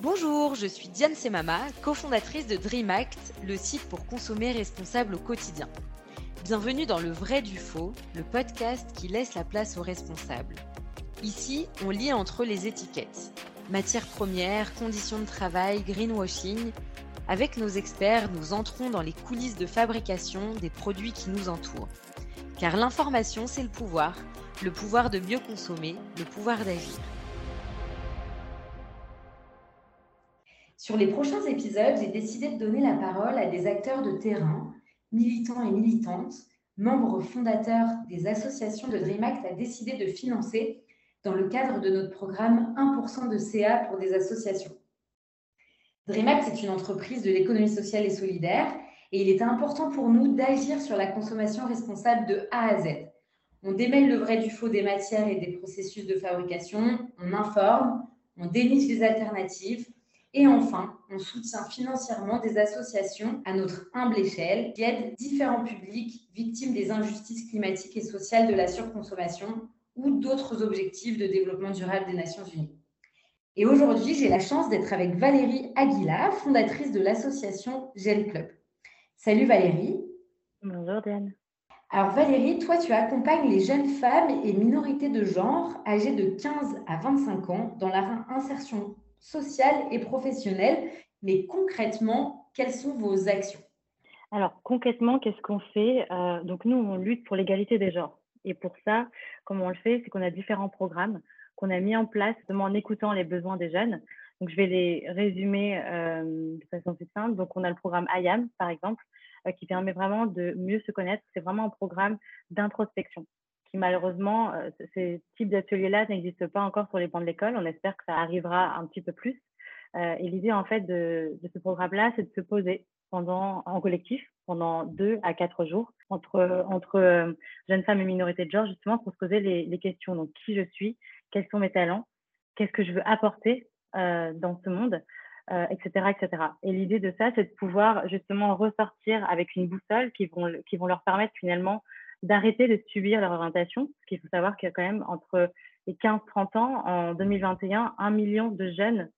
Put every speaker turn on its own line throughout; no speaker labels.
Bonjour, je suis Diane Semama, cofondatrice de DreamAct, le site pour consommer responsable au quotidien. Bienvenue dans Le Vrai du Faux, le podcast qui laisse la place aux responsables. Ici, on lit entre les étiquettes. Matières premières, conditions de travail, greenwashing. Avec nos experts, nous entrons dans les coulisses de fabrication des produits qui nous entourent. Car l'information, c'est le pouvoir, le pouvoir de mieux consommer, le pouvoir d'agir. Sur les prochains épisodes, j'ai décidé de donner la parole à des acteurs de terrain, militants et militantes, membres fondateurs des associations de DreamAct a décidé de financer dans le cadre de notre programme 1% de CA pour des associations. DreamAct est une entreprise de l'économie sociale et solidaire et il est important pour nous d'agir sur la consommation responsable de A à Z. On démêle le vrai du faux des matières et des processus de fabrication, on informe, on déniche les alternatives, et enfin, on soutient financièrement des associations à notre humble échelle qui aident différents publics victimes des injustices climatiques et sociales de la surconsommation ou d'autres objectifs de développement durable des Nations Unies. Et aujourd'hui, j'ai la chance d'être avec Valérie Aguila, fondatrice de l'association Gel Club. Salut Valérie.
Bonjour Diane.
Alors Valérie, toi tu accompagnes les jeunes femmes et minorités de genre âgées de 15 à 25 ans dans la insertion sociale et professionnelle. Mais concrètement, quelles sont vos actions?
Alors, concrètement, qu'est-ce qu'on fait? Euh, Donc, nous, on lutte pour l'égalité des genres. Et pour ça, comment on le fait? C'est qu'on a différents programmes qu'on a mis en place en écoutant les besoins des jeunes. Donc, je vais les résumer euh, de façon plus simple. Donc, on a le programme IAM, par exemple, euh, qui permet vraiment de mieux se connaître. C'est vraiment un programme d'introspection qui malheureusement, euh, ces types d'ateliers-là n'existent pas encore sur les bancs de l'école. On espère que ça arrivera un petit peu plus. Euh, et l'idée, en fait, de, ce programme-là, c'est de se poser pendant, en collectif pendant deux à quatre jours entre, euh, jeunes femmes et minorités de genre, justement, pour se poser les, questions. Donc, qui je suis, quels sont mes talents, qu'est-ce que je veux apporter dans ce monde, etc., etc. Et l'idée de ça, c'est de pouvoir justement ressortir avec une boussole qui vont, qui vont leur permettre finalement d'arrêter de subir leur orientation. Parce qu'il faut savoir qu'il y a quand même entre les 15-30 ans, en 2021, un million de jeunes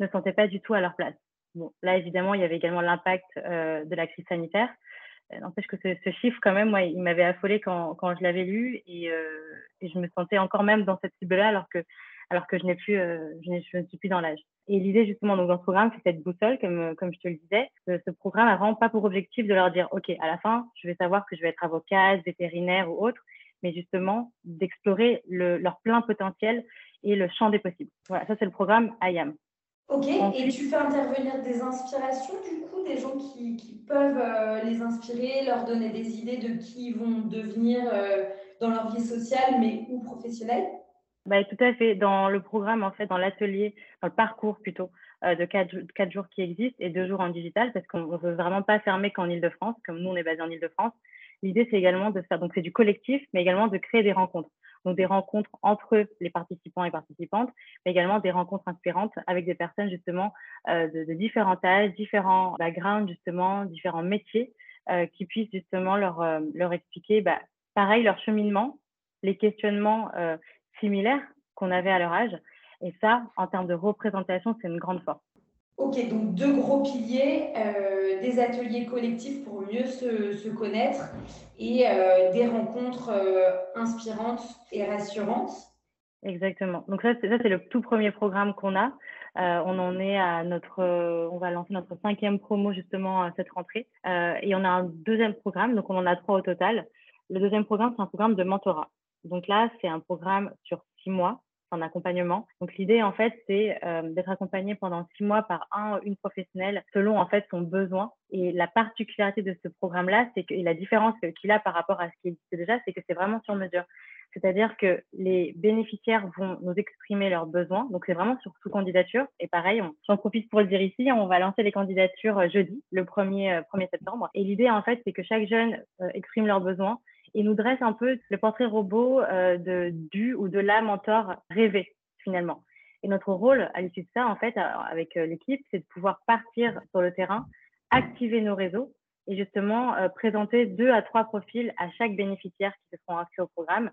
ne se sentaient pas du tout à leur place. Bon, là, évidemment, il y avait également l'impact euh, de la crise sanitaire. Euh, n'empêche que ce, chiffre, quand même, moi, il m'avait affolé quand, quand je l'avais lu et, euh, et, je me sentais encore même dans cette cible-là alors que alors que je n'ai plus, euh, je, ne suis plus dans l'âge. Et l'idée justement donc dans ce programme, c'est cette boussole, comme comme je te le disais. Ce, programme n'a vraiment pas pour objectif de leur dire, ok, à la fin, je vais savoir que je vais être avocate, vétérinaire ou autre, mais justement d'explorer leur plein potentiel et le champ des possibles. Voilà, ça c'est le programme IAM.
Ok, et tu fais intervenir des inspirations du coup, des gens qui, qui peuvent euh, les inspirer, leur donner des idées de qui ils vont devenir euh, dans leur vie sociale mais ou professionnelle?
Bah, tout à fait. Dans le programme, en fait, dans l'atelier, dans le parcours plutôt, euh, de quatre, jours qui existent et deux jours en digital, parce qu'on ne veut vraiment pas fermer qu'en Ile-de-France, comme nous, on est basé en Ile-de-France. L'idée, c'est également de faire, donc c'est du collectif, mais également de créer des rencontres. Donc des rencontres entre les participants et participantes, mais également des rencontres inspirantes avec des personnes justement euh, de, différents âges, différents backgrounds, justement, différents métiers, euh, qui puissent justement leur, leur expliquer, bah, pareil, leur cheminement, les questionnements similaires qu'on avait à leur âge. Et ça, en termes de représentation, c'est une grande force.
Ok, donc deux gros piliers, euh, des ateliers collectifs pour mieux se, connaître et euh, des rencontres euh, inspirantes et rassurantes.
Exactement. Donc ça, c'est, ça, c'est le tout premier programme qu'on a. on en est à notre, on va lancer notre cinquième promo justement à cette rentrée. et on a un deuxième programme, donc on en a trois au total. Le deuxième programme, c'est un programme de mentorat. Donc là, c'est un programme sur six mois en accompagnement. Donc l'idée en fait c'est euh, d'être accompagné pendant six mois par un une professionnelle selon en fait son besoin. Et la particularité de ce programme-là, c'est que et la différence qu'il a par rapport à ce qui existe déjà, c'est que c'est vraiment sur mesure. C'est-à-dire que les bénéficiaires vont nous exprimer leurs besoins. Donc c'est vraiment sur sous candidature. Et pareil, j'en profite pour le dire ici, on va lancer les candidatures euh, jeudi, le 1er, 1er euh, septembre. Et l'idée en fait, c'est que chaque jeune exprime leurs besoins il nous dresse un peu le portrait robot euh, de, du ou de la mentor rêvé finalement. Et notre rôle à l'issue de ça, en fait, euh, avec euh, l'équipe, c'est de pouvoir partir sur le terrain, activer nos réseaux et justement présenter deux à trois profils à chaque bénéficiaire qui se seront inscrits au programme.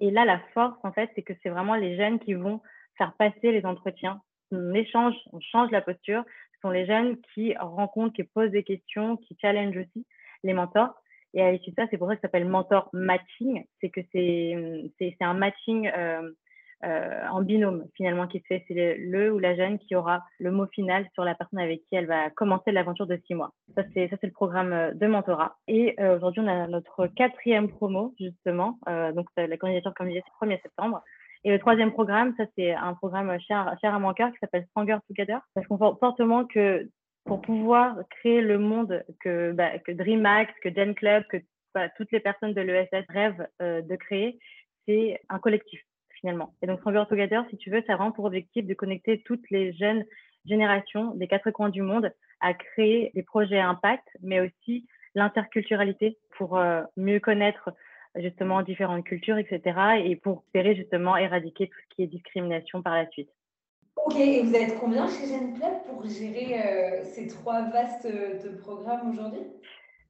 Et là, la force, en fait, c'est que c'est vraiment les jeunes qui vont faire passer les entretiens on échange, on change la posture. Ce sont les jeunes qui rencontrent, qui posent des questions, qui challengent aussi les mentors. Et à l'issue de ça, c'est pour ça que ça s'appelle mentor matching. C'est que c'est un matching euh, euh, en binôme finalement qui se fait. C'est le, ou la jeune qui aura le mot final sur la personne avec qui elle va commencer l'aventure de six mois. Ça c'est ça c'est le programme euh, de mentorat. Et euh, aujourd'hui on a notre quatrième promo justement. donc la candidature comme je disais c'est 1er septembre. Et le troisième programme, ça c'est un programme cher, cher à mon cœur qui s'appelle Stronger Together. Parce qu'on pense fortement que pour pouvoir créer le monde que, bah, que DreamHack, que Gen Club, que bah, toutes les personnes de l'ESS rêvent de créer, c'est un collectif finalement. Et donc, Stronger Together, si tu veux, ça rend pour objectif de connecter toutes les jeunes générations des quatre coins du monde à créer des projets impact, mais aussi l'interculturalité pour euh, mieux connaître justement différentes cultures, etc. et pour espérer justement éradiquer tout ce qui est discrimination par la suite.
Ok, et vous êtes combien chez Club pour gérer euh, ces trois vastes euh, de programmes aujourd'hui?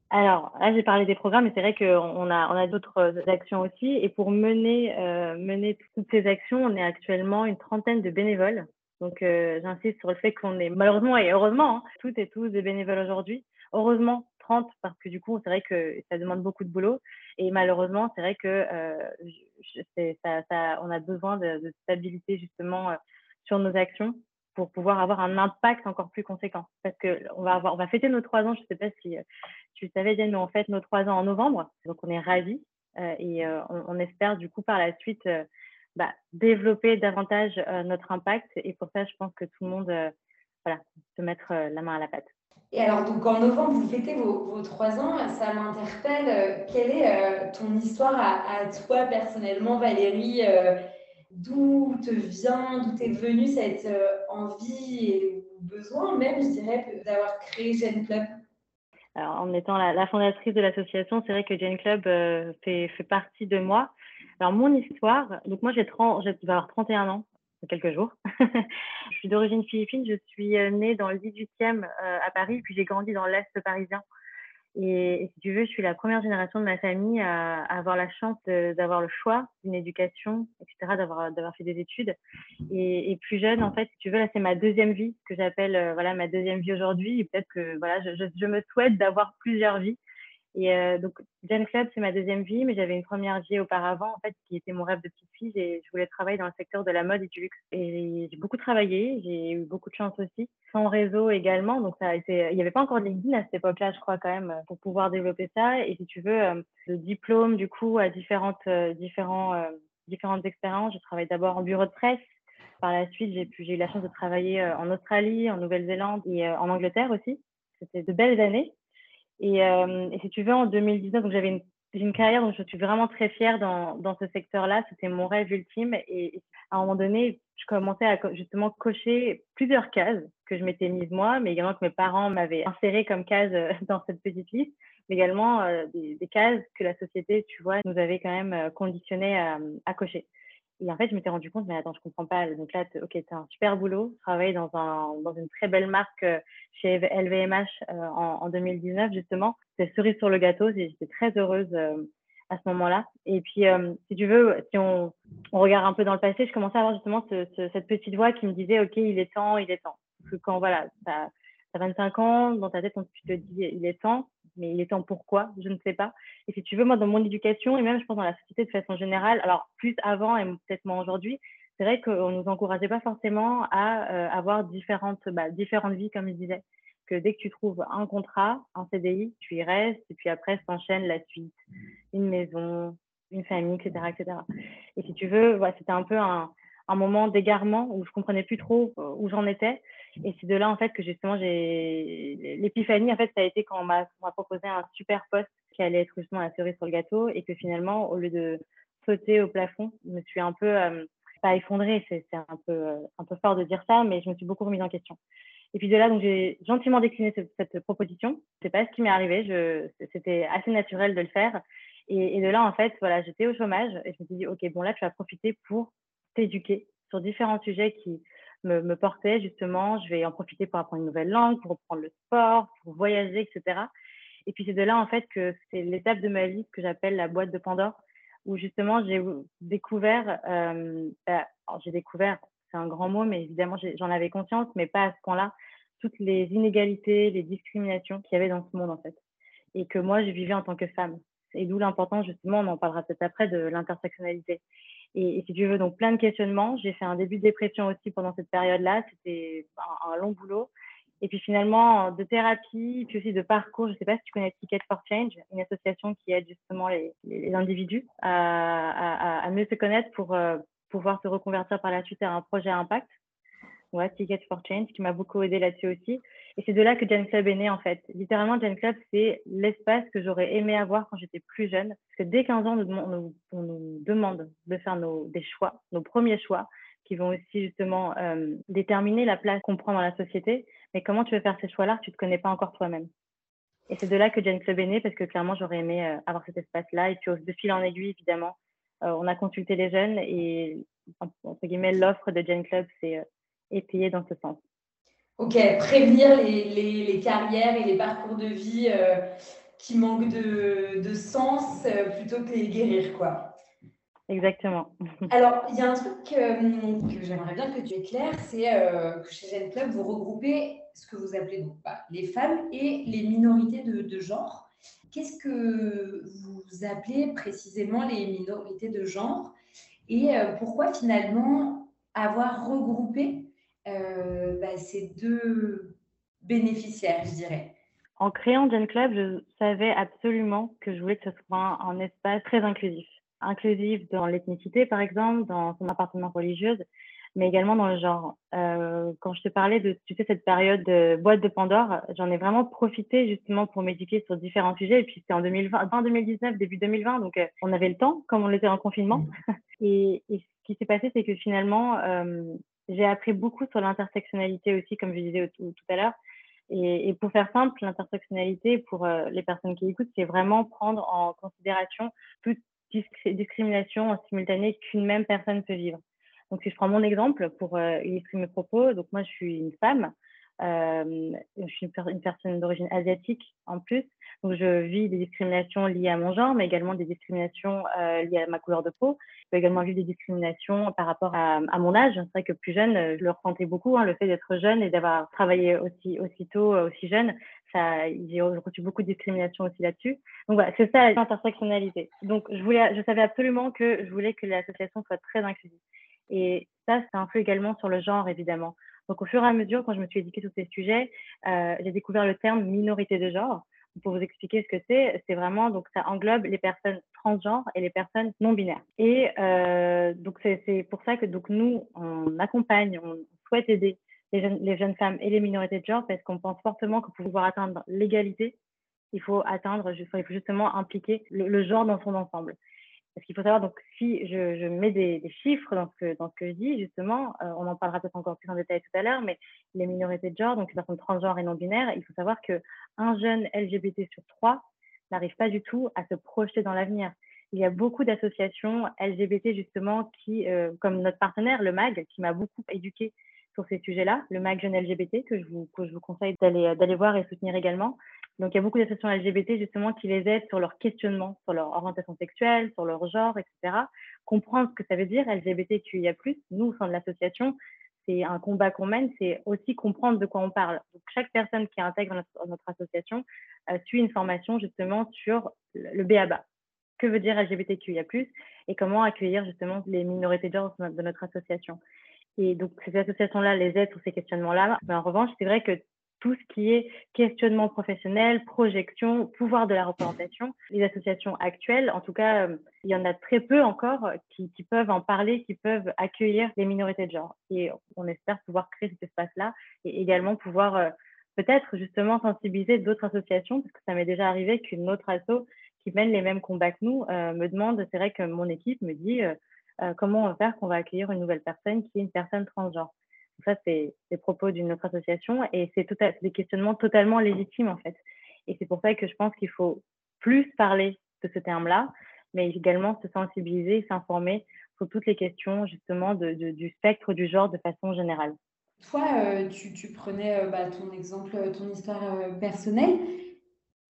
Alors, là, j'ai parlé des programmes, mais c'est vrai qu'on a, d'autres euh, actions aussi. Et pour mener, toutes ces actions, on est actuellement une trentaine de bénévoles. Donc, j'insiste sur le fait qu'on est malheureusement et heureusement, hein, toutes et tous des bénévoles aujourd'hui. Heureusement, 30, parce que du coup, c'est vrai que ça demande beaucoup de boulot. Et malheureusement, c'est vrai que on a besoin de, de stabilité justement sur nos actions pour pouvoir avoir un impact encore plus conséquent. Parce que on va va fêter nos trois ans. Je ne sais pas si euh, tu le savais, Diane, mais on fête nos trois ans en novembre. Donc on est ravis euh, et euh, on, espère du coup par la suite bah, développer davantage notre impact. Et pour ça, je pense que tout le monde, voilà, se mettre la main à la pâte.
Et alors, donc en novembre, vous fêtez vos, trois ans. Ça m'interpelle. Quelle est ton histoire à, toi personnellement, Valérie d'où te vient, d'où t'es venue cette euh, envie et besoin même, je dirais, d'avoir créé Gen Club?
Alors, en étant la, fondatrice de l'association, c'est vrai que Gen Club euh, fait, fait, partie de moi. Alors, mon histoire, donc moi, j'ai 30, je vais avoir 31 ans, quelques jours. je suis d'origine philippine, je suis euh, née dans le 18e à Paris, puis j'ai grandi dans l'Est parisien. Et, si tu veux, je suis la première génération de ma famille à, avoir la chance d'avoir le choix d'une éducation, etc., d'avoir fait des études. Et, plus jeune, en fait, si tu veux, là, c'est ma deuxième vie, que j'appelle euh, voilà ma deuxième vie aujourd'hui. Peut-être que voilà, je, je, je me souhaite d'avoir plusieurs vies. Et euh, donc, Gen Club, c'est ma deuxième vie, mais j'avais une première vie auparavant, en fait, qui était mon rêve de petite fille. Je voulais travailler dans le secteur de la mode et du luxe. Et j'ai beaucoup travaillé, j'ai eu beaucoup de chance aussi. Sans réseau également, donc ça, il n'y avait pas encore de LinkedIn à cette époque-là, je crois, quand même, pour pouvoir développer ça. Et si tu veux, euh, le diplôme, du coup, à différentes, euh, différents, euh, différentes expériences. Je travaille d'abord en bureau de presse. Par la suite, j'ai j'ai eu la chance de travailler en Australie, en Nouvelle-Zélande et en Angleterre aussi. C'était de belles années. Et, euh, si tu veux, en 2019, donc j'avais une, une, carrière dont je suis vraiment très fière dans, dans ce secteur-là. C'était mon rêve ultime. Et, à un moment donné, je commençais à justement cocher plusieurs cases que je m'étais mise moi, mais également que mes parents m'avaient inséré comme cases euh, dans cette petite liste, mais également euh, des, des, cases que la société, tu vois, nous avait quand même conditionnées à, à cocher. Et en fait, je m'étais rendu compte, mais attends, je comprends pas. Donc là, ok, c'est un super boulot. Travailler dans, un, dans une très belle marque euh, chez LVMH euh, en, en, 2019, justement. C'est cerise sur le gâteau. J'étais très heureuse euh, à ce moment-là. Et puis, si tu veux, si on, on, regarde un peu dans le passé, je commençais à avoir justement ce, ce, cette petite voix qui me disait, ok, il est temps, il est temps. Parce que quand, voilà, tu as, 25 ans, dans ta tête, tu te dis, il est temps mais il est temps pourquoi? Je ne sais pas. Et si tu veux, moi, dans mon éducation, et même, je pense, dans la société de façon générale, alors plus avant et peut-être moins aujourd'hui, c'est vrai qu'on ne nous encourageait pas forcément à euh, avoir différentes, bah, différentes vies, comme je disais. Que dès que tu trouves un contrat, un CDI, tu y restes, et puis après s'enchaîne la suite, une maison, une famille, etc. etc. Et si tu veux, c'était un peu un, un moment d'égarement où je comprenais plus trop euh, où j'en étais. Et c'est de là, en fait, que justement, j'ai l'épiphanie, en fait, ça a été quand on m'a proposé un super poste qui allait être justement la cerise sur le gâteau et que finalement, au lieu de sauter au plafond, je me suis un peu, euh, pas effondrée, c'est un peu, euh, un peu fort de dire ça, mais je me suis beaucoup remise en question. Et puis de là, donc j'ai gentiment décliné cette, proposition. C'est pas ce qui m'est arrivé, c'était assez naturel de le faire. Et, et, de là, en fait, voilà, j'étais au chômage et je me suis dit, ok, bon là, tu vas profiter pour t'éduquer sur différents sujets qui me, me, portaient justement. Je vais en profiter pour apprendre une nouvelle langue, pour reprendre le sport, pour voyager, etc. Et puis c'est de là en fait que c'est l'étape de ma vie que j'appelle la boîte de Pandore, où justement j'ai découvert, euh, bah, j'ai découvert c'est un grand mot, mais évidemment, j'en avais conscience, mais pas à ce point-là, toutes les inégalités, les discriminations qu'il y avait dans ce monde, en fait. Et que moi, je vivais en tant que femme. Et d'où l'importance, justement, on en parlera peut-être après, de l'intersectionnalité. Et, si tu veux, donc plein de questionnements. J'ai fait un début de dépression aussi pendant cette période-là. C'était un, long boulot. Et puis finalement, de thérapie, puis aussi de parcours. Je ne sais pas si tu connais Ticket for Change, une association qui aide justement les, les individus à, à, à, mieux se connaître pour euh, pouvoir se reconvertir par la suite à un projet à impact. Ouais, Ticket for Change, qui m'a beaucoup aidé là-dessus aussi. Et c'est de là que Gen Club est né, en fait. Littéralement, Gen Club, c'est l'espace que j'aurais aimé avoir quand j'étais plus jeune. Parce que dès 15 ans, on nous, demande de faire nos, des choix, nos premiers choix, qui vont aussi justement euh, déterminer la place qu'on prend dans la société. Mais comment tu veux faire ces choix-là Tu ne te connais pas encore toi-même? Et c'est de là que Gen Club est né, parce que clairement, j'aurais aimé euh, avoir cet espace-là. Et puis, de fil en aiguille, évidemment, euh, on a consulté les jeunes et, entre guillemets, l'offre de Gen Club s'est étayée dans ce sens.
Ok, prévenir les, les, carrières et les parcours de vie euh, qui manquent de, de sens euh, plutôt que les guérir, quoi.
Exactement.
Alors, il y a un truc euh, que j'aimerais bien que tu éclaires, c'est que chez Gen Club, vous regroupez ce que vous appelez donc, bah, les femmes et les minorités de, de genre. Qu'est-ce que vous appelez précisément les minorités de genre? Et pourquoi finalement avoir regroupé euh, ces deux bénéficiaires, je dirais
En créant Gen Club, je savais absolument que je voulais que ce soit un, espace très inclusif. Inclusif dans l'ethnicité, par exemple, dans son appartenance religieuse, mais également dans le genre. Euh, quand je te parlais de tu sais, cette période de boîte de Pandore, j'en ai vraiment profité justement pour m'éduquer sur différents sujets. Et puis c'était en 2020, fin 2019, début 2020, donc euh, on avait le temps, comme on était en confinement. Mmh. Et, et, ce qui s'est passé, c'est que finalement, euh, j'ai appris beaucoup sur l'intersectionnalité aussi, comme je disais tout, à l'heure. Et, pour faire simple, l'intersectionnalité, pour euh, les personnes qui écoutent, c'est vraiment prendre en considération toute discrimination en simultané qu'une même personne peut vivre. Donc, si je prends mon exemple pour euh, illustrer mes propos, donc moi, je suis une femme, euh, je suis une, personne d'origine asiatique en plus, donc je vis des discriminations liées à mon genre, mais également des discriminations euh, liées à ma couleur de peau. Je peux également vivre des discriminations par rapport à, mon âge. C'est vrai que plus jeune, euh, je le ressentais beaucoup, hein, le fait d'être jeune et d'avoir travaillé aussi euh, aussi jeune. J'ai reçu beaucoup de discrimination aussi là-dessus. Donc voilà, c'est ça l'intersectionnalité. Donc je voulais, je savais absolument que je voulais que l'association soit très inclusive. Et ça, ça influe également sur le genre, évidemment. Donc, au fur et à mesure, quand je me suis éduquée sur ces sujets, euh, j'ai découvert le terme minorité de genre. Pour vous expliquer ce que c'est, c'est vraiment, donc ça englobe les personnes transgenres et les personnes non binaires. Et euh, donc, c'est pour ça que donc, nous, on accompagne, on souhaite aider les jeunes, les jeunes femmes et les minorités de genre parce qu'on pense fortement que pour pouvoir atteindre l'égalité, il faut atteindre, il faut justement impliquer le genre dans son ensemble. Parce qu'il faut savoir, donc, si je, mets des, chiffres dans ce, que, dans ce que je dis, justement, euh, on en parlera peut-être encore plus en détail tout à l'heure, mais les minorités de genre, donc les personnes transgenres et non binaires, il faut savoir qu'un jeune LGBT sur trois n'arrive pas du tout à se projeter dans l'avenir. Il y a beaucoup d'associations LGBT, justement, qui, euh, comme notre partenaire, le MAG, qui m'a beaucoup éduqué sur ces sujets-là, le MAG Jeune LGBT, que je vous, que je vous conseille d'aller voir et soutenir également. Donc, il y a beaucoup d'associations LGBT justement qui les aident sur leur questionnement, sur leur orientation sexuelle, sur leur genre, etc. Comprendre ce que ça veut dire LGBTQIA+. Nous, au sein de l'association, c'est un combat qu'on mène, c'est aussi comprendre de quoi on parle. Donc, chaque personne qui intègre notre, notre association euh, suit une formation justement sur le BABA. Que veut dire LGBTQIA+, et comment accueillir justement les minorités de genre de notre association. Et donc, ces associations-là les aident sur ces questionnements-là. Mais en revanche, c'est vrai que tout ce qui est questionnement professionnel, projection, pouvoir de la représentation. Les associations actuelles, en tout cas, euh, il y en a très peu encore qui, peuvent en parler, qui peuvent accueillir les minorités de genre. Et on espère pouvoir créer cet espace-là et également pouvoir euh, peut-être justement sensibiliser d'autres associations, parce que ça m'est déjà arrivé qu'une autre asso qui mène les mêmes combats que nous euh, me demande, c'est vrai que mon équipe me dit comment on va faire qu'on va accueillir une nouvelle personne qui est une personne transgenre ça, c'est des propos d'une autre association et c'est des questionnements totalement légitimes en fait. Et c'est pour ça que je pense qu'il faut plus parler de ce terme-là, mais également se sensibiliser, s'informer sur toutes les questions justement de, du spectre du genre de façon générale.
Toi, euh, tu, tu, prenais euh, bah, ton exemple, euh, ton histoire personnelle,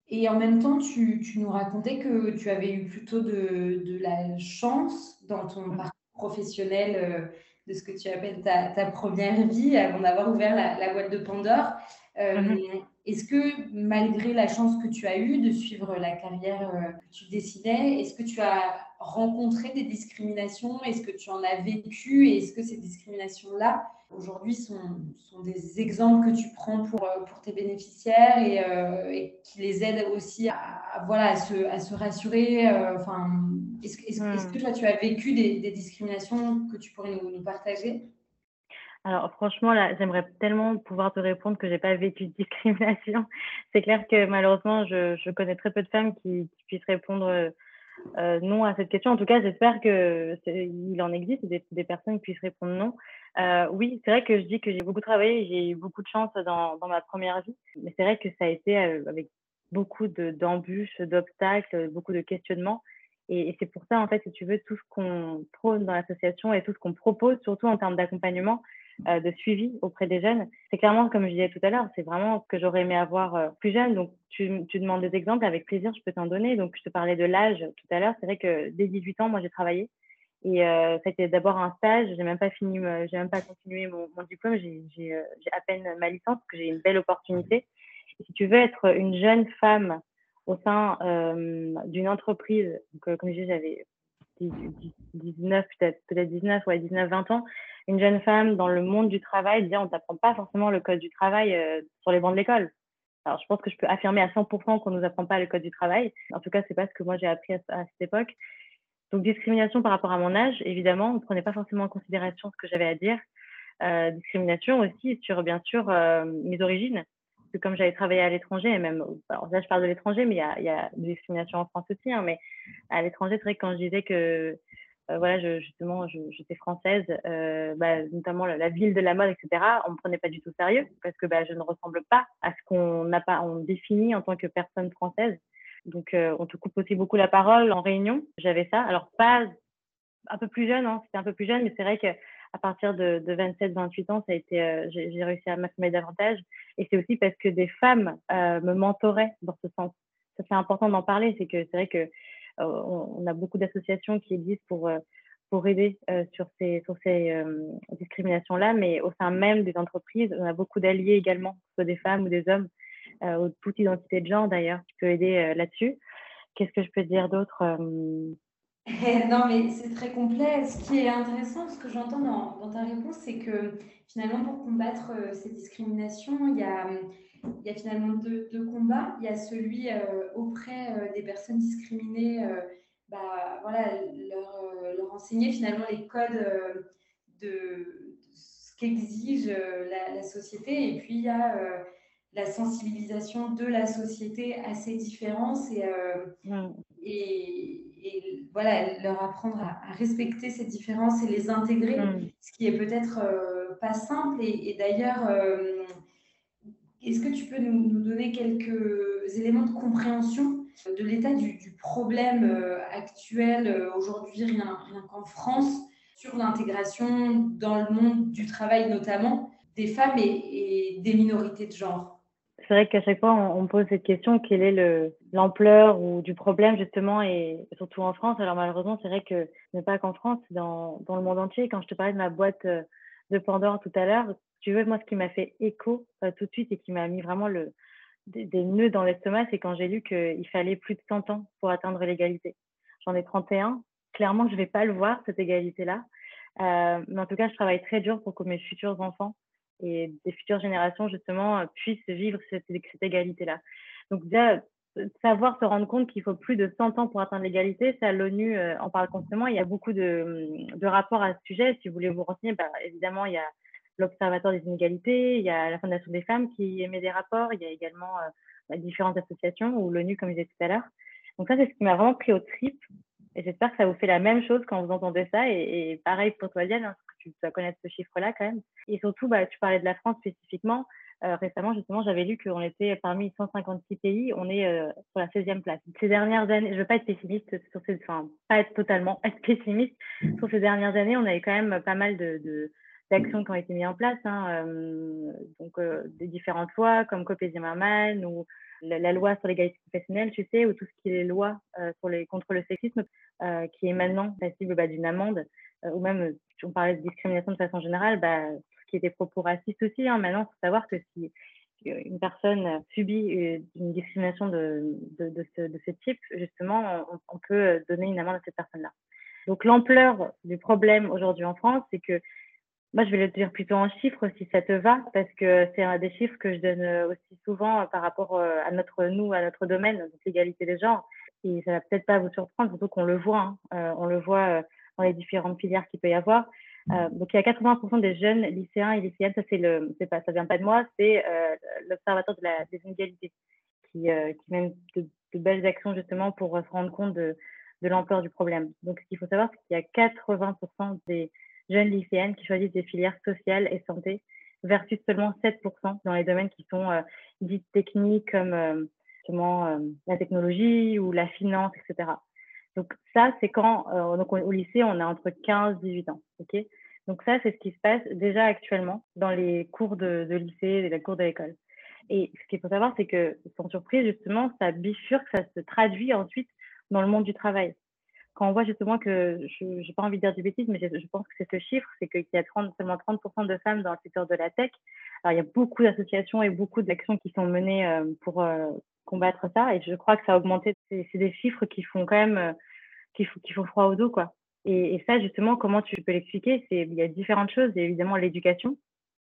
et en même temps, tu, tu, nous racontais que tu avais eu plutôt de, de la chance dans ton mmh. parcours professionnel de ce que tu appelles ta, première vie avant d'avoir ouvert la, boîte de Pandore. Euh, mhm. Est-ce que malgré la chance que tu as eue de suivre la carrière euh, que tu dessinais, est-ce que tu as rencontré des discriminations? Est-ce que tu en as vécu? Et est-ce que ces discriminations-là, aujourd'hui, sont, sont, des exemples que tu prends pour, euh, pour tes bénéficiaires et, qui les aident aussi à, voilà, à, se, à se rassurer enfin, Est-ce est hmm. que toi, tu as vécu des, des, discriminations que tu pourrais nous, nous partager?
Alors franchement, là, j'aimerais tellement pouvoir te répondre que j'ai pas vécu de discrimination. C'est clair que malheureusement, je, je, connais très peu de femmes qui, qui puissent répondre euh, non à cette question. En tout cas, j'espère que il en existe des, des, personnes qui puissent répondre non. Euh, oui, c'est vrai que je dis que j'ai beaucoup travaillé, j'ai eu beaucoup de chance dans, dans ma première vie, mais c'est vrai que ça a été euh, avec beaucoup d'embûches, d'obstacles, beaucoup de questionnements. Et, et c'est pour ça, en fait, si tu veux, tout ce qu'on prône dans l'association et tout ce qu'on propose, surtout en termes d'accompagnement, euh, de suivi auprès des jeunes. C'est clairement, comme je disais tout à l'heure, c'est vraiment ce que j'aurais aimé avoir euh, plus jeune. Donc, tu, demandes des exemples, avec plaisir, je peux t'en donner. Donc, je te parlais de l'âge tout à l'heure. C'est vrai que dès 18 ans, moi, j'ai travaillé. Et euh, été d'abord un stage. J'ai même pas fini, j'ai même pas continué mon, diplôme. J'ai à peine ma licence parce que j'ai une belle opportunité. Si tu veux être une jeune femme au sein euh, d'une entreprise, comme je disais, j'avais 19, peut-être peut 19, ouais, 19, 20 ans, une jeune femme dans le monde du travail, dire on t'apprend pas forcément le code du travail euh, sur les bancs de l'école. Alors, je pense que je peux affirmer à 100% qu'on nous apprend pas le code du travail. En tout cas, c'est pas ce que moi j'ai appris à, cette époque. Donc, discrimination par rapport à mon âge, évidemment, on ne prenait pas forcément en considération ce que j'avais à dire. Euh, discrimination aussi sur, bien sûr, euh, mes origines. Que comme j'avais travaillé à l'étranger, et même, alors là, je parle de l'étranger, mais il y a, y des discriminations en France aussi, hein, mais à l'étranger, c'est vrai que quand je disais que euh, voilà, je, justement, j'étais française, euh, bah, notamment la, ville de la mode, etc. On me prenait pas du tout sérieux parce que bah, je ne ressemble pas à ce qu'on n'a pas, définit en tant que personne française. Donc, euh, on te coupe aussi beaucoup la parole en réunion. J'avais ça. Alors, pas un peu plus jeune, hein, c'était un peu plus jeune, mais c'est vrai que à partir de, de 27-28 ans, ça a été, j'ai réussi à m'affirmer davantage. Et c'est aussi parce que des femmes me mentoraient dans ce sens. Ça, c'est important d'en parler. C'est que c'est vrai que euh, on, a beaucoup d'associations qui existent pour euh, pour aider euh, sur ces, sur ces discriminations-là, mais au sein même des entreprises, on a beaucoup d'alliés également, que ce soit des femmes ou des hommes, ou toute identité de genre d'ailleurs, qui peut aider là-dessus. Qu'est-ce que je peux dire d'autre
Non, mais c'est très complet. Ce qui est intéressant, ce que j'entends dans, dans, ta réponse, c'est que finalement, pour combattre ces discriminations, il y a il y a finalement deux, combats. Il y a celui euh, auprès euh, des personnes discriminées, euh, bah, voilà, leur, leur, enseigner finalement les codes de, ce qu'exige la, société. Et puis il y a la sensibilisation de la société à ces différences et, et, et, voilà, leur apprendre à, respecter ces différences et les intégrer, mmh. ce qui est peut-être pas simple. Et, d'ailleurs, est-ce que tu peux nous, donner quelques éléments de compréhension de l'état du, problème euh, actuel euh, aujourd'hui, rien, qu'en France, sur l'intégration dans le monde du travail notamment des femmes et, des minorités de genre?
C'est vrai qu'à chaque fois, on, pose cette question quelle est l'ampleur ou du problème justement et surtout en France. Alors malheureusement, c'est vrai que n'est pas qu'en France, dans, dans le monde entier. Quand je te parlais de ma boîte euh, de Pandore tout à l'heure, tu veux, moi, ce qui m'a fait écho euh, tout de suite et qui m'a mis vraiment le, des, nœuds dans l'estomac, c'est quand j'ai lu qu'il fallait plus de 100 ans pour atteindre l'égalité. J'en ai 31. Clairement, je ne vais pas le voir, cette égalité-là. Euh, mais en tout cas, je travaille très dur pour que mes futurs enfants et des futures générations, justement, euh, puissent vivre cette, égalité-là. Donc, déjà, savoir se rendre compte qu'il faut plus de 100 ans pour atteindre l'égalité, ça l'ONU en parle constamment. Il y a beaucoup de, de, rapports à ce sujet. Si vous voulez vous renseigner, bah, évidemment, il y a l'Observatoire des inégalités, il y a la Fondation des femmes qui émet des rapports, il y a également euh, bah, différentes associations ou l'ONU, comme je disais tout à l'heure. Donc ça, c'est ce qui m'a vraiment pris au trip. Et j'espère que ça vous fait la même chose quand vous entendez ça. Et, pareil pour toi, Diane, hein, tu dois connaître ce chiffre-là quand même. Et surtout, bah, tu parlais de la France spécifiquement. Euh, récemment, justement, j'avais lu qu'on était parmi 156 pays, on est euh, sur la 16e place. Ces dernières années, je ne veux pas être pessimiste sur ces, enfin, pas être totalement être pessimiste. Sur ces dernières années, on avait quand même pas mal de, de d'actions qui ont été mises en place, hein, donc des différentes lois comme Copé Zimmermann ou la, loi sur l'égalité professionnelle, tu sais, ou tout ce qui est loi sur les, contre le sexisme, qui est maintenant passible bah, d'une amende, ou même, on parlait de discrimination de façon générale, bah, ce qui est des propos racistes aussi. Hein, maintenant, il faut savoir que si une personne subit une discrimination de, de, ce, type, justement, on, peut donner une amende à cette personne-là. Donc l'ampleur du problème aujourd'hui en France, c'est que moi, je vais le dire plutôt en chiffres si ça te va, parce que c'est un des chiffres que je donne aussi souvent par rapport à notre nous, à notre domaine, donc l'égalité des genres. Et ça va peut-être pas vous surprendre, surtout qu'on le voit, hein. on le voit dans les différentes filières qu'il peut y avoir. Euh, donc il y a 80% des jeunes lycéens et lycéennes, ça c'est le, c'est pas, ça vient pas de moi, c'est euh, l'observateur de la, des inégalités qui, euh, qui mène de, de, belles actions justement pour se rendre compte de, de l'ampleur du problème. Donc ce qu'il faut savoir, c'est qu'il y a 80% des jeunes lycéennes qui choisissent des filières sociales et santé versus seulement 7% dans les domaines qui sont euh, dits techniques comme euh, justement la technologie ou la finance, etc. Donc ça, c'est quand euh, donc au lycée, on a entre 15 et 18 ans. ok? Donc ça, c'est ce qui se passe déjà actuellement dans les cours de, lycée et les cours de l'école. Et ce qu'il faut savoir, c'est que, sans surprise, justement, ça bifurque, ça se traduit ensuite dans le monde du travail. Quand on voit justement que, je n'ai pas envie de dire du bêtise, mais je, pense que c'est ce chiffre, c'est qu'il y a 30, seulement 30% de femmes dans le secteur de la tech. Alors, il y a beaucoup d'associations et beaucoup d'actions qui sont menées euh, pour, euh, combattre ça. Et je crois que ça a augmenté. C'est des chiffres qui font quand même, euh, qui, font froid au dos, quoi. Et, et ça, justement, comment tu peux l'expliquer? Il y a différentes choses. A évidemment l'éducation.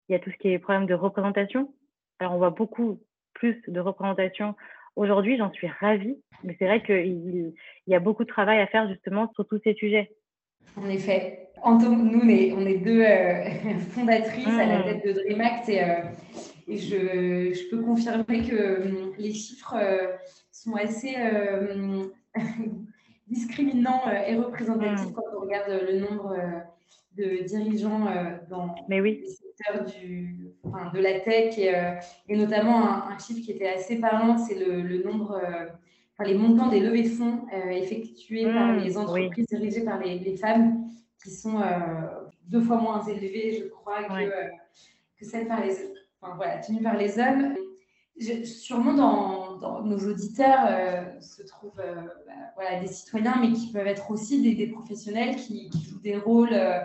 Il y a tout ce qui est problème de représentation. Alors, on voit beaucoup plus de représentation aujourd'hui. J'en suis ravie. Mais c'est vrai qu'il il y a beaucoup de travail à faire justement sur tous ces sujets.
En effet. nous, on est, on est deux euh, fondatrices à la mmh. tête de DreamAct et, euh, et je, je, peux confirmer que hum, les chiffres euh, sont assez euh, discriminants euh, et représentatifs mmh. quand on regarde le nombre de dirigeants dans
Mais oui.
Du, enfin, de la tech et, et notamment un, un, chiffre qui était assez parlant, c'est le, le, nombre, enfin, les montants des levées de fonds effectués mmh, par les entreprises oui. dirigées par les, les, femmes qui sont deux fois moins élevés, je crois, que, que celles par les enfin, voilà, tenues par les hommes. Je, sûrement dans, dans, nos auditeurs euh, se trouvent euh, bah, voilà, des citoyens, mais qui peuvent être aussi des, des professionnels qui, qui, jouent des rôles euh,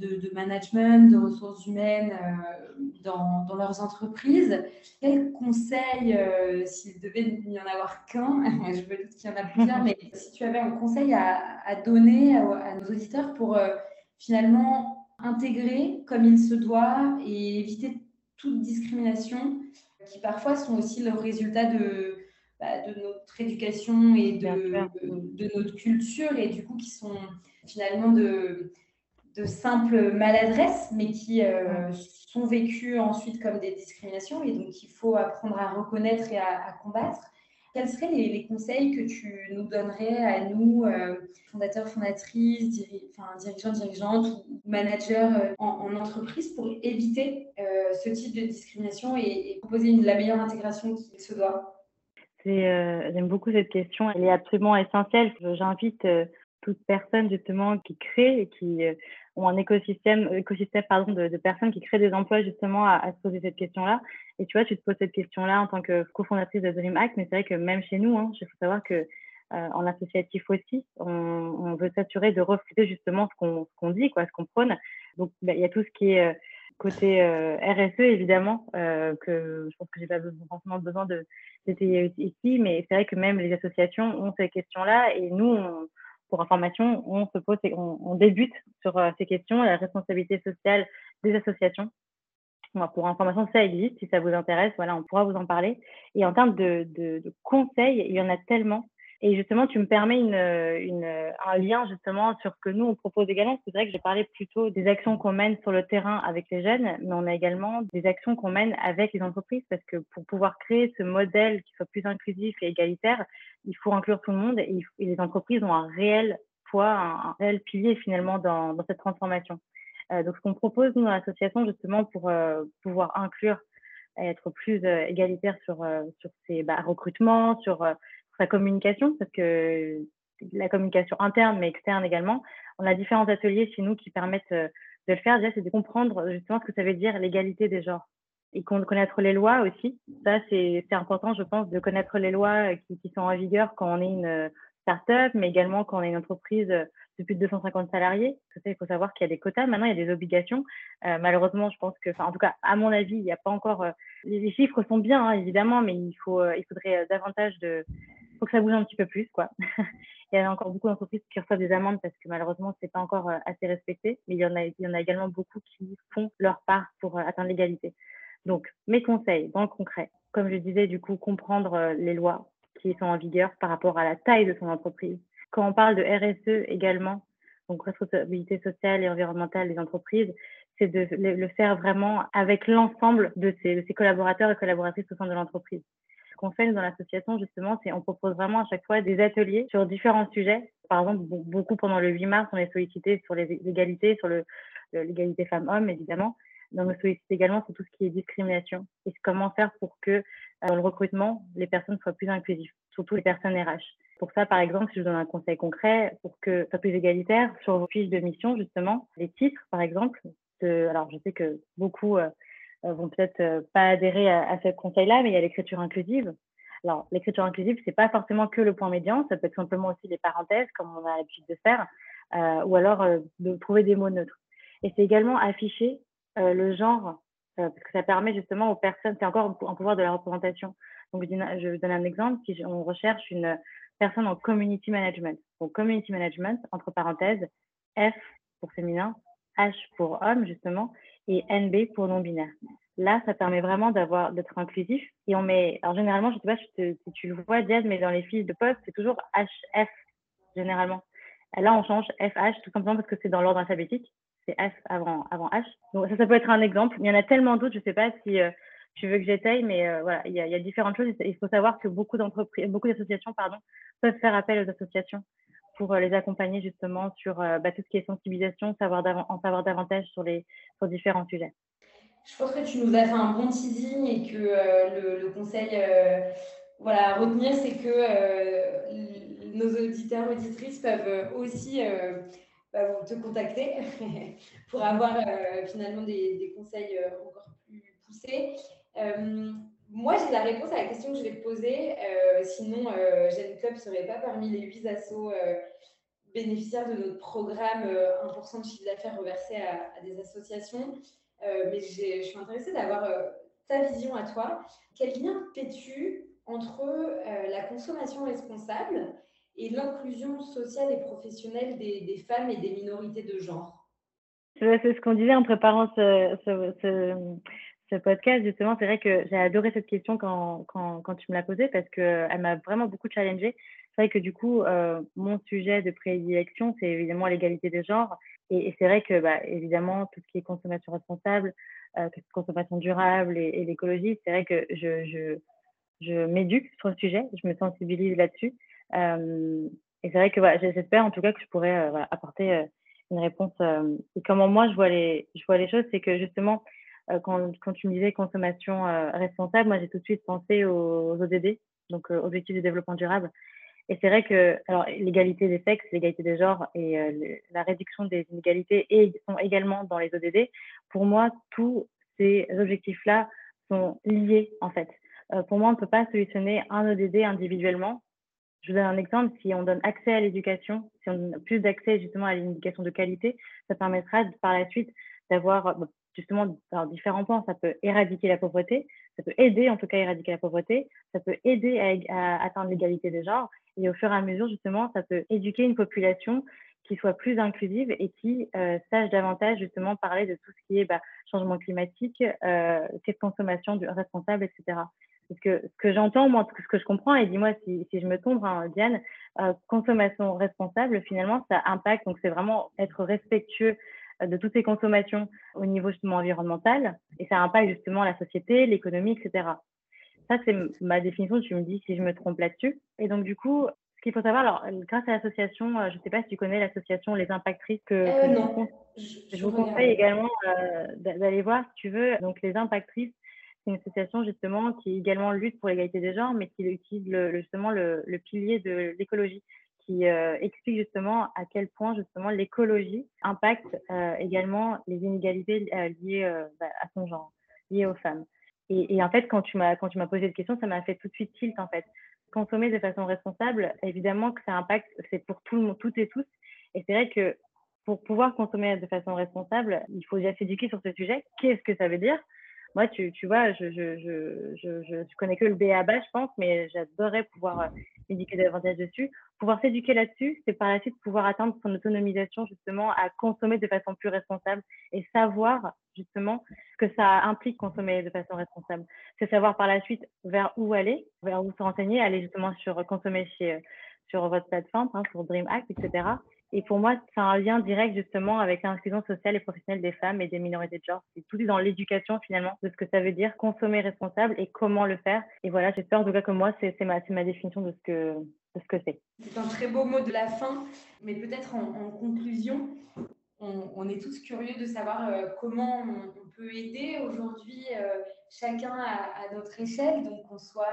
de, de, management, de ressources humaines euh, dans, dans, leurs entreprises. Quels conseils, euh, s'il devait n'y en avoir qu'un, je veux dire qu'il y en a plusieurs, mais si tu avais un conseil à, à donner à, à, nos auditeurs pour finalement intégrer comme il se doit et éviter toute discrimination, qui parfois sont aussi le résultat de, bah, de notre éducation et de, de, notre culture, et du coup qui sont finalement de, de simples maladresses, mais qui euh, sont vécues ensuite comme des discriminations, et donc il faut apprendre à reconnaître et à, combattre. Quels seraient les, conseils que tu nous donnerais à nous, euh, fondateurs, fondatrices, dirigeants, dirigeantes ou managers euh, en, en, entreprise pour éviter ce type de discrimination et, proposer la meilleure intégration qui se doit?
J'aime beaucoup cette question. Elle est absolument essentielle. J'invite toute personne justement qui crée et qui ont un écosystème, écosystème pardon, de, de, personnes qui créent des emplois justement à, à se poser cette question-là. Et tu vois, tu te poses cette question-là en tant que cofondatrice de DreamHack, mais c'est vrai que même chez nous, hein, il faut savoir que euh, en associatif aussi, on, on veut s'assurer de refléter justement ce qu'on qu dit, quoi, ce qu'on prône. Donc, bah, il y a tout ce qui est euh, côté euh, RSE, évidemment, euh, que je pense que j'ai pas forcément besoin de d'étayer ici, mais c'est vrai que même les associations ont ces questions-là, et nous, on, pour information, on se pose, on, débute sur euh, ces questions, la responsabilité sociale des associations. pour information, ça existe. Si ça vous intéresse, voilà, on pourra vous en parler. Et en termes de conseils, il y en a tellement. Et justement, tu me permets une, une, un lien justement sur ce que nous, on propose également. C'est vrai que j'ai parlé plutôt des actions qu'on mène sur le terrain avec les jeunes, mais on a également des actions qu'on mène avec les entreprises parce que pour pouvoir créer ce modèle qui soit plus inclusif et égalitaire, il faut inclure tout le monde et, et les entreprises ont un réel poids, un, réel pilier finalement dans, cette transformation. Euh, donc, ce qu'on propose, nous, dans l'association, justement, pour euh, pouvoir inclure être plus euh, égalitaire sur, euh, ces bah, recrutements, sur euh, sa communication, parce que la communication interne mais externe également. On a différents ateliers chez nous qui permettent de le faire déjà, c'est de comprendre justement ce que ça veut dire l'égalité des genres et connaître les lois aussi. Ça, c'est important, je pense, de connaître les lois qui, qui, sont en vigueur quand on est une start-up, mais également quand on est une entreprise de plus de 250 salariés. Il faut savoir qu'il y a des quotas. Maintenant, il y a des obligations. Euh, malheureusement, je pense que, enfin, en tout cas, à mon avis, il n'y a pas encore. Euh, les chiffres sont bien, hein, évidemment, mais il faut, euh, il faudrait davantage de. Faut que ça bouge un petit peu plus, quoi. il y a encore beaucoup d'entreprises qui reçoivent des amendes parce que malheureusement, c'est pas encore assez respecté. Mais il y en a, il y en a également beaucoup qui font leur part pour atteindre l'égalité. Donc, mes conseils dans le concret, comme je disais, du coup, comprendre les lois qui sont en vigueur par rapport à la taille de son entreprise, quand on parle de RSE également, donc responsabilité sociale et environnementale des entreprises, c'est de le faire vraiment avec l'ensemble de ses, collaborateurs et collaboratrices au sein de l'entreprise. Qu'on fait dans l'association, justement, c'est on propose vraiment à chaque fois des ateliers sur différents sujets. Par exemple, beaucoup pendant le 8 mars, on est sollicité sur les égalités, sur l'égalité femmes-hommes, évidemment. Donc, on sollicite également sur tout ce qui est discrimination et comment faire pour que, euh, dans le recrutement, les personnes soient plus inclusives, surtout les personnes RH. Pour ça, par exemple, si je donne un conseil concret, pour que soit plus égalitaire, sur vos fiches de mission, justement, les titres, par exemple, alors je sais que beaucoup euh, vont peut-être euh, pas adhérer à, ce conseil-là, mais il y a l'écriture inclusive. Alors, l'écriture inclusive, c'est pas forcément que le point médian, ça peut être simplement aussi les parenthèses, comme on a l'habitude de faire, ou alors de trouver des mots neutres. Et c'est également afficher le genre, parce que ça permet justement aux personnes, c'est encore un pouvoir de la représentation. Donc, je vous donne un exemple, si on recherche une, personne en community management. Donc, community management, entre parenthèses, F pour féminin, H pour homme, justement, et NB pour non-binaire. Là, ça permet vraiment d'avoir, d'être inclusif. Et on met, alors généralement, je sais pas si tu le vois, Diaz, mais dans les fiches de poste, c'est toujours HF, généralement. Là, on change FH, tout simplement parce que c'est dans l'ordre alphabétique. C'est F avant, H. Donc, ça, ça peut être un exemple. Il y en a tellement d'autres, je sais pas si, euh, tu veux que j'étaye, mais euh, voilà, il y, a, y, a, différentes choses. Il faut savoir que beaucoup d'entreprises, beaucoup d'associations, pardon, peuvent faire appel aux associations pour euh, les accompagner justement sur euh, bah, tout ce qui est sensibilisation, en savoir davantage sur les sur différents sujets.
Je pense que tu nous as fait un bon teasing et que le, le, conseil, voilà, à retenir, c'est que nos auditeurs auditrices peuvent aussi bah, te contacter pour avoir finalement des conseils encore plus poussés. Euh, moi, j'ai la réponse à la question que je vais te poser. Euh, sinon, euh, Club ne serait pas parmi les huit assos bénéficiaires de notre programme 1% de chiffre d'affaires reversé à, des associations. mais je suis intéressée d'avoir ta vision à toi. Quel lien fais-tu entre la consommation responsable et l'inclusion sociale et professionnelle des, femmes et des minorités de genre?
C'est ce qu'on disait en préparant ce podcast, justement, c'est vrai que j'ai adoré cette question quand, tu me l'as posée parce qu'elle m'a vraiment beaucoup challengée. C'est vrai que du coup, euh, mon sujet de prédilection, c'est évidemment l'égalité des genres. Et, c'est vrai que, bah, évidemment, tout ce qui est consommation responsable, euh, consommation durable et, l'écologie, c'est vrai que je, m'éduque sur le sujet, je me sensibilise là-dessus. Euh, et c'est vrai que j'espère en tout cas que je pourrais euh, apporter une réponse. et comment moi je vois les, choses, c'est que justement, euh, quand, quand, tu me disais consommation euh, responsable, moi j'ai tout de suite pensé aux, ODD, donc euh, objectifs de développement durable. Et c'est vrai que alors l'égalité des sexes, l'égalité des genres et la réduction des inégalités sont également dans les ODD. Pour moi, tous ces objectifs-là sont liés en fait. pour moi, on ne peut pas solutionner un ODD individuellement. Je vous donne un exemple. Si on donne accès à l'éducation, si on donne plus d'accès justement à l'éducation de qualité, ça permettra par la suite d'avoir justement dans différents points. Ça peut éradiquer la pauvreté, ça peut aider en tout cas à éradiquer la pauvreté, ça peut aider à, atteindre l'égalité des genres et au fur et à mesure justement ça peut éduquer une population qui soit plus inclusive et qui euh, sache davantage justement parler de tout ce qui est bah, changement climatique, euh, consommation responsable, etc. Parce que ce que j'entends, moi, ce que je comprends, et dis-moi si, si, je me trompe, hein, Diane, euh, consommation responsable, finalement, ça impacte, donc c'est vraiment être respectueux de toutes ces consommations au niveau justement environnemental et ça impacte justement la société, l'économie, etc. Ça, c'est ma définition. Tu me dis si je me trompe là-dessus. Et donc, du coup, ce qu'il faut savoir, alors, grâce à l'association, euh, je ne sais pas si tu connais l'association Les Impactrices que,
euh,
je, vous conseille également euh, d'aller voir si tu veux. Donc, Les Impactrices, c'est une association justement qui également lutte pour l'égalité des genres, mais qui utilise le, justement le, le, pilier de l'écologie qui explique justement à quel point justement l'écologie impacte également les inégalités liées bah, à son genre, liées aux femmes. Et, en fait, quand tu m'as quand tu m'as posé cette question, ça m'a fait tout de suite tilt en fait. Consommer de façon responsable, évidemment que ça impacte, c'est pour tout le monde, toutes et tous. Et c'est vrai que pour pouvoir consommer de façon responsable, il faut déjà s'éduquer sur ce sujet. Qu'est-ce que ça veut dire? Moi, tu, tu vois, je, je, je, je, je connais que le BABA, je pense, mais j'adorerais pouvoir euh, m'éduquer davantage dessus. Pouvoir s'éduquer là-dessus, c'est par la suite pouvoir atteindre son autonomisation, justement, à consommer de façon plus responsable et savoir, justement, ce que ça implique consommer de façon responsable. C'est savoir par la suite vers où aller, vers où se renseigner, aller justement sur consommer chez, sur votre plateforme, hein, sur Dream Act, etc et pour moi, c'est un lien direct justement avec l'inclusion sociale et professionnelle des femmes et des minorités de genre. C'est tout dans l'éducation finalement de ce que ça veut dire consommer responsable et comment le faire. Et voilà, j'espère en tout cas que moi, c'est ma, ma définition de ce que de ce que c'est.
C'est un très beau mot de la fin, mais peut-être en, conclusion, on, est tous curieux de savoir euh, comment on, peut aider aujourd'hui euh, chacun à, notre échelle, donc qu'on soit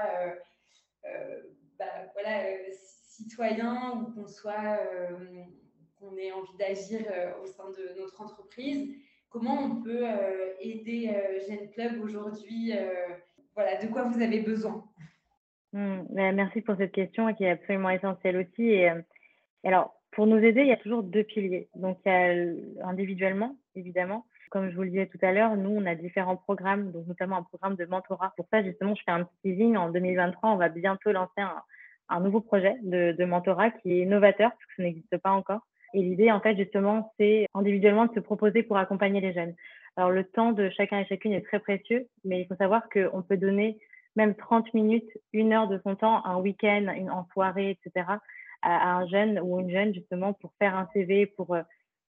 euh, bah, voilà, citoyen ou qu'on soit qu'on ait envie d'agir euh, au sein de notre entreprise. Comment on peut euh, aider euh, Gen Club aujourd'hui Voilà, de quoi vous avez besoin?
Hmm, ben, Merci pour cette question qui est absolument essentielle aussi. Et, alors, pour nous aider, il y a toujours deux piliers. Donc, il y a individuellement, évidemment. Comme je vous le disais tout à l'heure, nous, on a différents programmes, donc notamment un programme de mentorat. Pour ça, justement, je fais un petit teasing. En 2023, on va bientôt lancer un, nouveau projet de, de, mentorat qui est novateur, parce que ça n'existe pas encore. Et l'idée, en fait, justement, c'est individuellement de se proposer pour accompagner les jeunes. Alors, le temps de chacun et chacune est très précieux, mais il faut savoir qu'on peut donner même 30 minutes, une heure de son temps, un week-end, une, en soirée, etc., à, un jeune ou une jeune, justement, pour faire un CV, pour euh,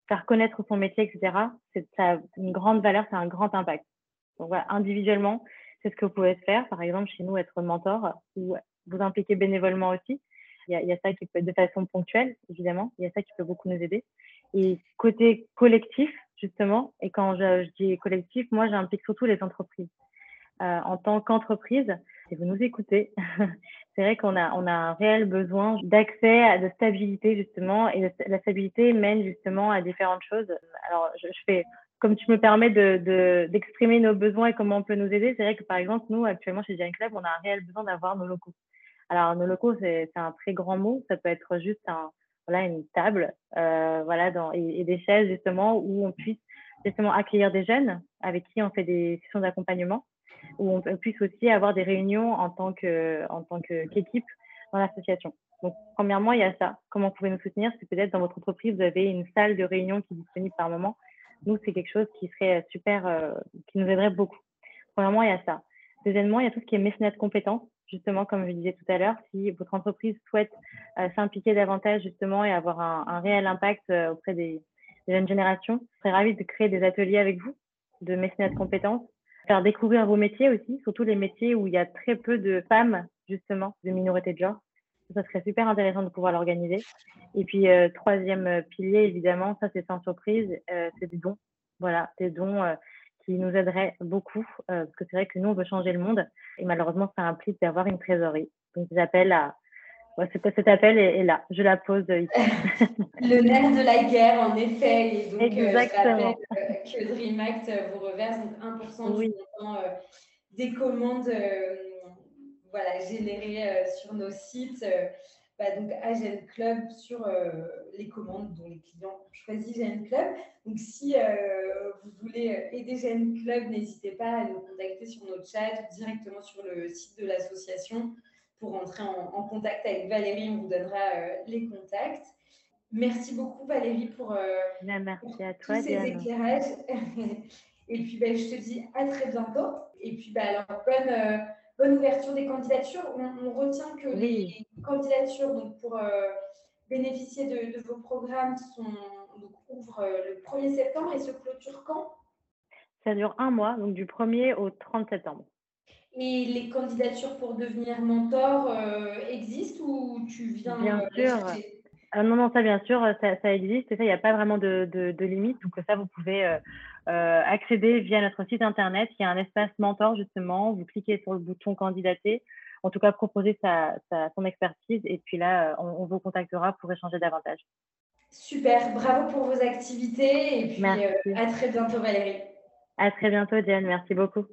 faire connaître son métier, etc. C'est ça a une grande valeur, c'est un grand impact. Donc, individuellement, c'est ce que vous pouvez faire. Par exemple, chez nous, être mentor ou vous impliquer bénévolement aussi. Il y, a, ça qui peut de façon ponctuelle, évidemment. Il y a ça qui peut beaucoup nous aider. Et côté collectif, justement, et quand je, dis collectif, moi, j'implique surtout les entreprises. Euh, en tant qu'entreprise, si vous nous écoutez, c'est vrai qu'on a, on a un réel besoin d'accès à de stabilité, justement, et la stabilité mène justement à différentes choses. Alors, je, fais, comme tu me permets de, d'exprimer nos besoins et comment on peut nous aider, c'est vrai que par exemple, nous, actuellement, chez Giant Club, on a un réel besoin d'avoir nos locaux. Alors, nos locaux, c'est un très grand mot. Ça peut être juste un, voilà, une table euh, voilà, dans, et, des chaises, justement, où on puisse justement accueillir des jeunes avec qui on fait des sessions d'accompagnement, où on puisse aussi avoir des réunions en tant qu'équipe dans l'association. Donc, premièrement, il y a ça. Comment vous pouvez nous soutenir? C'est peut-être dans votre entreprise, vous avez une salle de réunion qui est disponible par moment. Nous, c'est quelque chose qui serait super, euh, qui nous aiderait beaucoup. Premièrement, il y a ça. Deuxièmement, il y a tout ce qui est mécénat de compétences justement, comme je disais tout à l'heure, si votre entreprise souhaite euh, s'impliquer davantage justement et avoir un, réel impact euh, auprès des, jeunes générations, je serais ravie de créer des ateliers avec vous, de mécénat de compétences, faire découvrir vos métiers aussi, surtout les métiers où il y a très peu de femmes, justement, de minorités de genre. Ça serait super intéressant de pouvoir l'organiser. Et puis, euh, troisième pilier, évidemment, ça c'est sans surprise, c'est des dons. Voilà, des dons qui nous aiderait beaucoup, euh, parce que c'est vrai que nous, on veut changer le monde, et malheureusement, ça implique d'avoir une trésorerie. Donc, j'appelle à... Ouais, cet appel est, là, je la pose ici.
le nerf de la guerre, en effet. Et donc, Exactement. Euh, je euh, que Dream Act vous reverse 1% du montant des commandes voilà, générées sur nos sites. Bah, donc à Club sur euh, les commandes dont les clients choisissent Gen Club. Donc si euh, vous voulez aider Gen Club, n'hésitez pas à nous contacter sur notre chat ou directement sur le site de l'association pour entrer en, contact avec Valérie. On vous donnera euh, les contacts. Merci beaucoup Valérie pour,
bah, Merci à toi,
tous ces éclairages. Et puis bah, je te dis à très bientôt. Et puis alors bonne bonne ouverture des candidatures. On, retient que les candidatures donc, pour euh, bénéficier de, vos programmes sont, donc, ouvrent euh, le 1er septembre et se clôturent quand?
Ça dure un mois, donc du 1er au 30 septembre.
Et les candidatures pour devenir mentor euh, existent ou tu viens
Bien sûr. non, non, ça bien sûr, ça, existe et ça, il n'y a pas vraiment de, de, limite. Donc ça, vous pouvez euh, accéder via notre site internet. Il y a un espace mentor justement. Vous cliquez sur le bouton candidater. en tout cas proposer sa, son expertise. Et puis là, on, vous contactera pour échanger davantage.
Super, bravo pour vos activités et puis à très bientôt Valérie.
À très bientôt Diane, merci beaucoup.